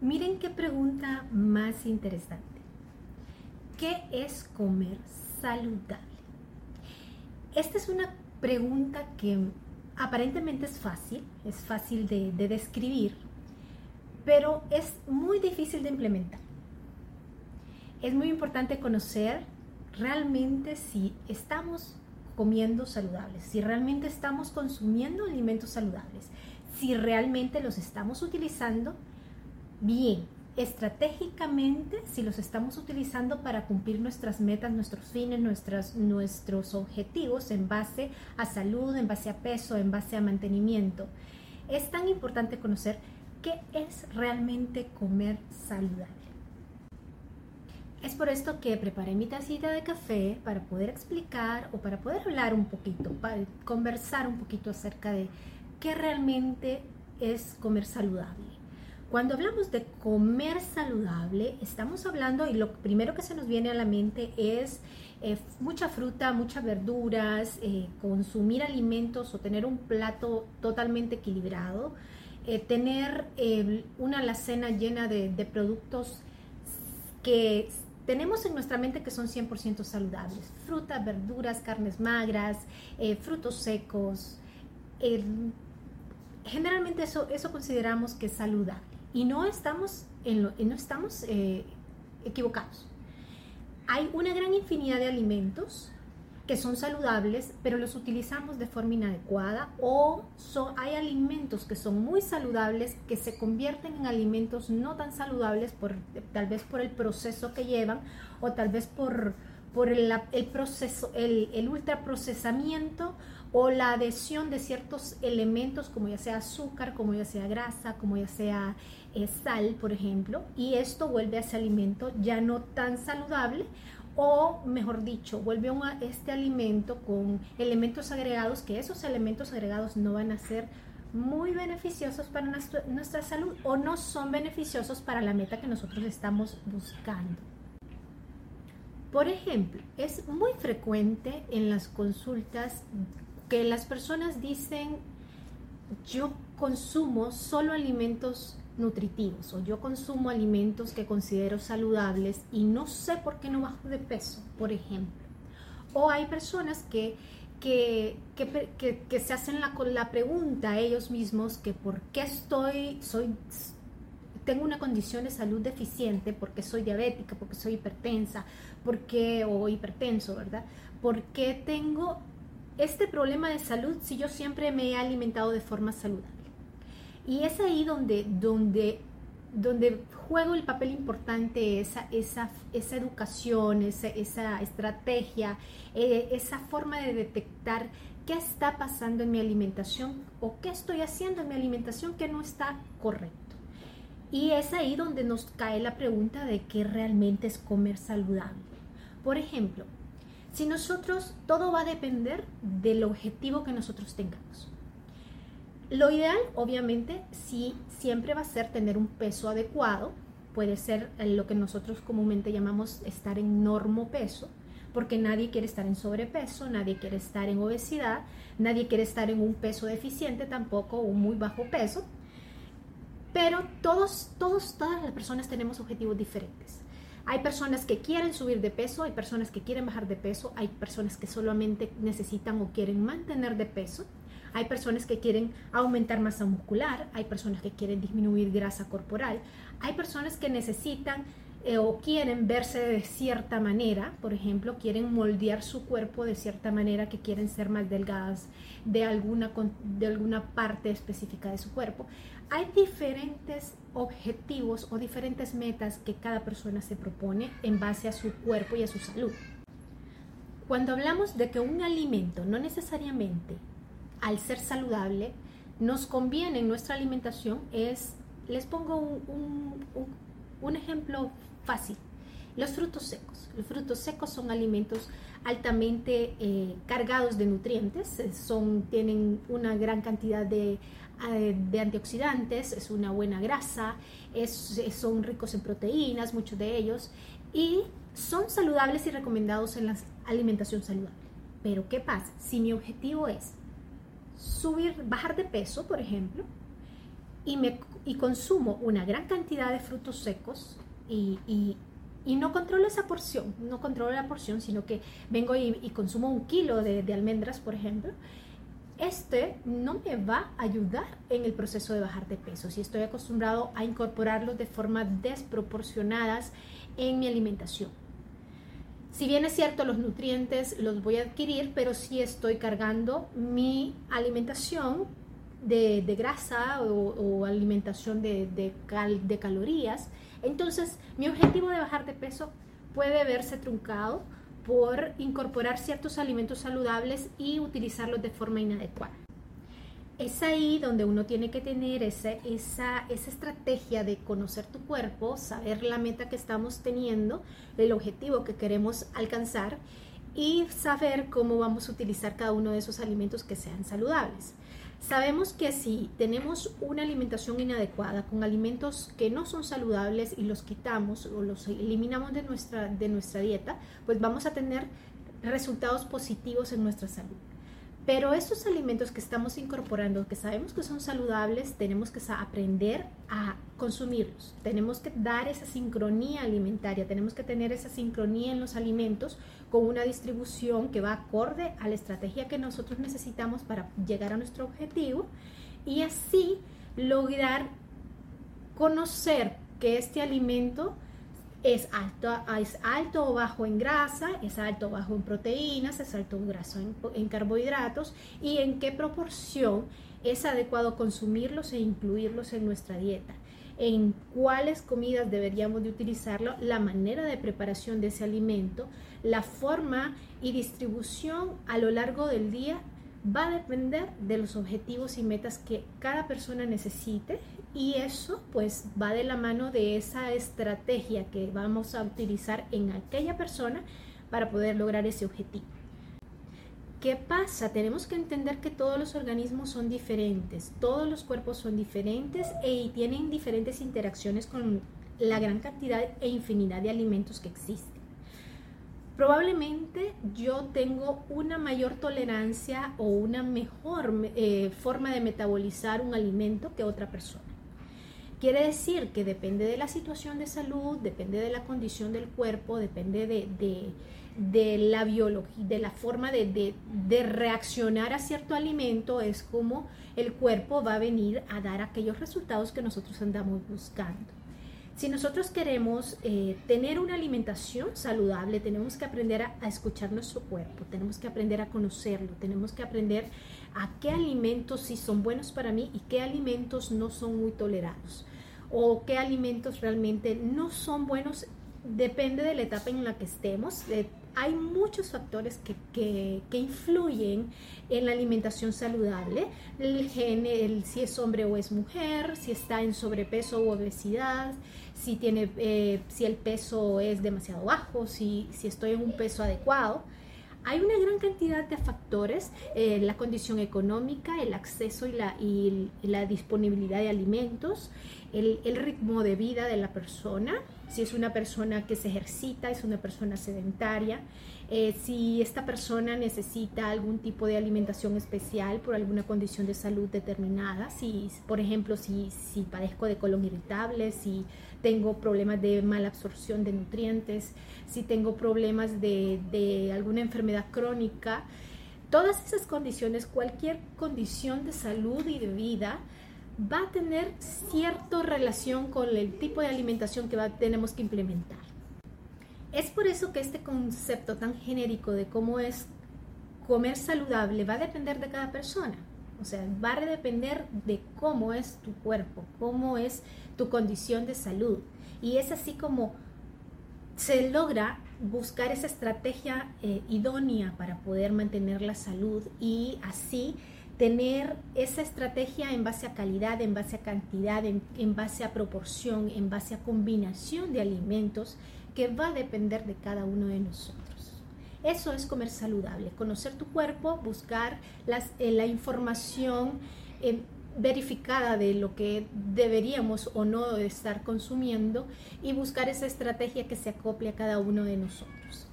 Miren qué pregunta más interesante. ¿Qué es comer saludable? Esta es una pregunta que aparentemente es fácil, es fácil de, de describir, pero es muy difícil de implementar. Es muy importante conocer realmente si estamos comiendo saludables, si realmente estamos consumiendo alimentos saludables, si realmente los estamos utilizando bien, estratégicamente, si los estamos utilizando para cumplir nuestras metas, nuestros fines, nuestros objetivos en base a salud, en base a peso, en base a mantenimiento. Es tan importante conocer qué es realmente comer saludable. Es por esto que preparé mi tacita de café para poder explicar o para poder hablar un poquito, para conversar un poquito acerca de qué realmente es comer saludable. Cuando hablamos de comer saludable, estamos hablando y lo primero que se nos viene a la mente es eh, mucha fruta, muchas verduras, eh, consumir alimentos o tener un plato totalmente equilibrado, eh, tener una alacena llena de, de productos que tenemos en nuestra mente que son 100% saludables. Frutas, verduras, carnes magras, frutos secos, generalmente eso, eso consideramos que es saludable y no estamos, en lo, no estamos eh, equivocados. Hay una gran infinidad de alimentos que son saludables, pero los utilizamos de forma inadecuada o hay alimentos que son muy saludables que se convierten en alimentos no tan saludables por, tal vez por el proceso que llevan o tal vez por, por el, proceso, el, el ultraprocesamiento o la adhesión de ciertos elementos como ya sea azúcar, como ya sea grasa, como ya sea eh, sal, por ejemplo, y esto vuelve a ese alimento ya no tan saludable o mejor dicho, vuelve a este alimento con elementos agregados que esos elementos agregados no van a ser muy beneficiosos para nuestra, nuestra salud o no son beneficiosos para la meta que nosotros estamos buscando. Por ejemplo, es muy frecuente en las consultas que las personas dicen, yo consumo solo alimentos nutritivos o yo consumo alimentos que considero saludables y no sé por qué no bajo de peso, por ejemplo. O hay personas que, que, que, se hacen la, la pregunta a ellos mismos que por qué estoy, soy, tengo una condición de salud deficiente, porque soy diabética, porque soy hipertensa, porque, o hipertenso, ¿verdad? ¿Por qué tengo este problema de salud si yo siempre me he alimentado de forma saludable? Y es ahí donde, donde, donde juego el papel importante esa, esa, esa educación, esa, esa estrategia, eh, esa forma de detectar qué está pasando en mi alimentación o qué estoy haciendo en mi alimentación que no está correcto. Y es ahí donde nos cae la pregunta de qué realmente es comer saludable. Por ejemplo, si nosotros, todo va a depender del objetivo que nosotros tengamos. Lo ideal, obviamente, sí siempre va a ser tener un peso adecuado. Puede ser lo que nosotros comúnmente llamamos estar en normo peso, porque nadie quiere estar en sobrepeso, nadie quiere estar en obesidad, nadie quiere estar en un peso deficiente tampoco, un muy bajo peso. Pero todos, todos, todas las personas tenemos objetivos diferentes. Hay personas que quieren subir de peso, hay personas que quieren bajar de peso, hay personas que solamente necesitan o quieren mantener de peso hay personas que quieren aumentar masa muscular, hay personas que quieren disminuir grasa corporal, hay personas que necesitan eh, o quieren verse de cierta manera, por ejemplo, quieren moldear su cuerpo de cierta manera, que quieren ser más delgadas de alguna, de alguna parte específica de su cuerpo. Hay diferentes objetivos o diferentes metas que cada persona se propone en base a su cuerpo y a su salud. Cuando hablamos de que un alimento no necesariamente al ser saludable, nos conviene en nuestra alimentación es, les pongo un, ejemplo fácil, los frutos secos. Los frutos secos son alimentos altamente eh, cargados de nutrientes, eh, son, tienen una gran cantidad de, eh, de antioxidantes, es una buena grasa, es, son ricos en proteínas, muchos de ellos, y son saludables y recomendados en la alimentación saludable. Pero ¿qué pasa? Si mi objetivo es subir, bajar de peso, por ejemplo, y me, y consumo una gran cantidad de frutos secos y, no controlo esa porción, no controlo la porción, sino que vengo y, consumo un kilo de, almendras, por ejemplo, este no me va a ayudar en el proceso de bajar de peso. Si estoy acostumbrado a incorporarlos de forma desproporcionadas en mi alimentación. Si bien es cierto, los nutrientes los voy a adquirir, pero si estoy cargando mi alimentación de, grasa o, alimentación de calorías, entonces mi objetivo de bajar de peso puede verse truncado por incorporar ciertos alimentos saludables y utilizarlos de forma inadecuada. Es ahí donde uno tiene que tener esa, esa, esa estrategia de conocer tu cuerpo, saber la meta que estamos teniendo, el objetivo que queremos alcanzar y saber cómo vamos a utilizar cada uno de esos alimentos que sean saludables. Sabemos que si tenemos una alimentación inadecuada con alimentos que no son saludables y los quitamos o los eliminamos de nuestra, de nuestra dieta, pues vamos a tener resultados positivos en nuestra salud. Pero estos alimentos que estamos incorporando, que sabemos que son saludables, tenemos que aprender a consumirlos. Tenemos que dar esa sincronía alimentaria, tenemos que tener esa sincronía en los alimentos con una distribución que va acorde a la estrategia que nosotros necesitamos para llegar a nuestro objetivo y así lograr conocer que este alimento es alto, alto o bajo en grasa, es alto o bajo en proteínas, es alto o graso en, carbohidratos y en qué proporción es adecuado consumirlos e incluirlos en nuestra dieta en cuáles comidas deberíamos de utilizarlo, la manera de preparación de ese alimento, la forma y distribución a lo largo del día va a depender de los objetivos y metas que cada persona necesite y eso pues va de la mano de esa estrategia que vamos a utilizar en aquella persona para poder lograr ese objetivo. ¿Qué pasa? Tenemos que entender que todos los organismos son diferentes, todos los cuerpos son diferentes e, y tienen diferentes interacciones con la gran cantidad e infinidad de alimentos que existen. Probablemente yo tengo una mayor tolerancia o una mejor eh, forma de metabolizar un alimento que otra persona. Quiere decir que depende de la situación de salud, depende de la condición del cuerpo, depende de, la biología, de la forma de, reaccionar a cierto alimento, es como el cuerpo va a venir a dar aquellos resultados que nosotros andamos buscando. Si nosotros queremos eh, tener una alimentación saludable, tenemos que aprender a, a, escuchar nuestro cuerpo, tenemos que aprender a conocerlo, tenemos que aprender a qué alimentos sí son buenos para mí y qué alimentos no son muy tolerados o qué alimentos realmente no son buenos, depende de la etapa en la que estemos. hay muchos factores que, influyen en la alimentación saludable, el gen, el, si es hombre o es mujer, si está en sobrepeso u obesidad, si, tiene, eh, si el peso es demasiado bajo, si, si estoy en un peso adecuado. Hay una gran cantidad de factores, eh, la condición económica, el acceso y la, y la disponibilidad de alimentos, el, ritmo de vida de la persona, si es una persona que se ejercita, es una persona sedentaria, eh, si esta persona necesita algún tipo de alimentación especial por alguna condición de salud determinada, si por ejemplo si, si padezco de colon irritable, si tengo problemas de mala absorción de nutrientes, si tengo problemas de alguna enfermedad crónica, todas esas condiciones, cualquier condición de salud y de vida, va a tener cierta relación con el tipo de alimentación que va, tenemos que implementar. Es por eso que este concepto tan genérico de cómo es comer saludable va a depender de cada persona. O sea, va a depender de cómo es tu cuerpo, cómo es tu condición de salud. Y es así como se logra buscar esa estrategia eh, idónea para poder mantener la salud y así tener esa estrategia en base a calidad, en base a cantidad, en, en base a proporción, en base a combinación de alimentos que va a depender de cada uno de nosotros. Eso es comer saludable, conocer tu cuerpo, buscar eh, la información eh, verificada de lo que deberíamos o no estar consumiendo y buscar esa estrategia que se acople a cada uno de nosotros.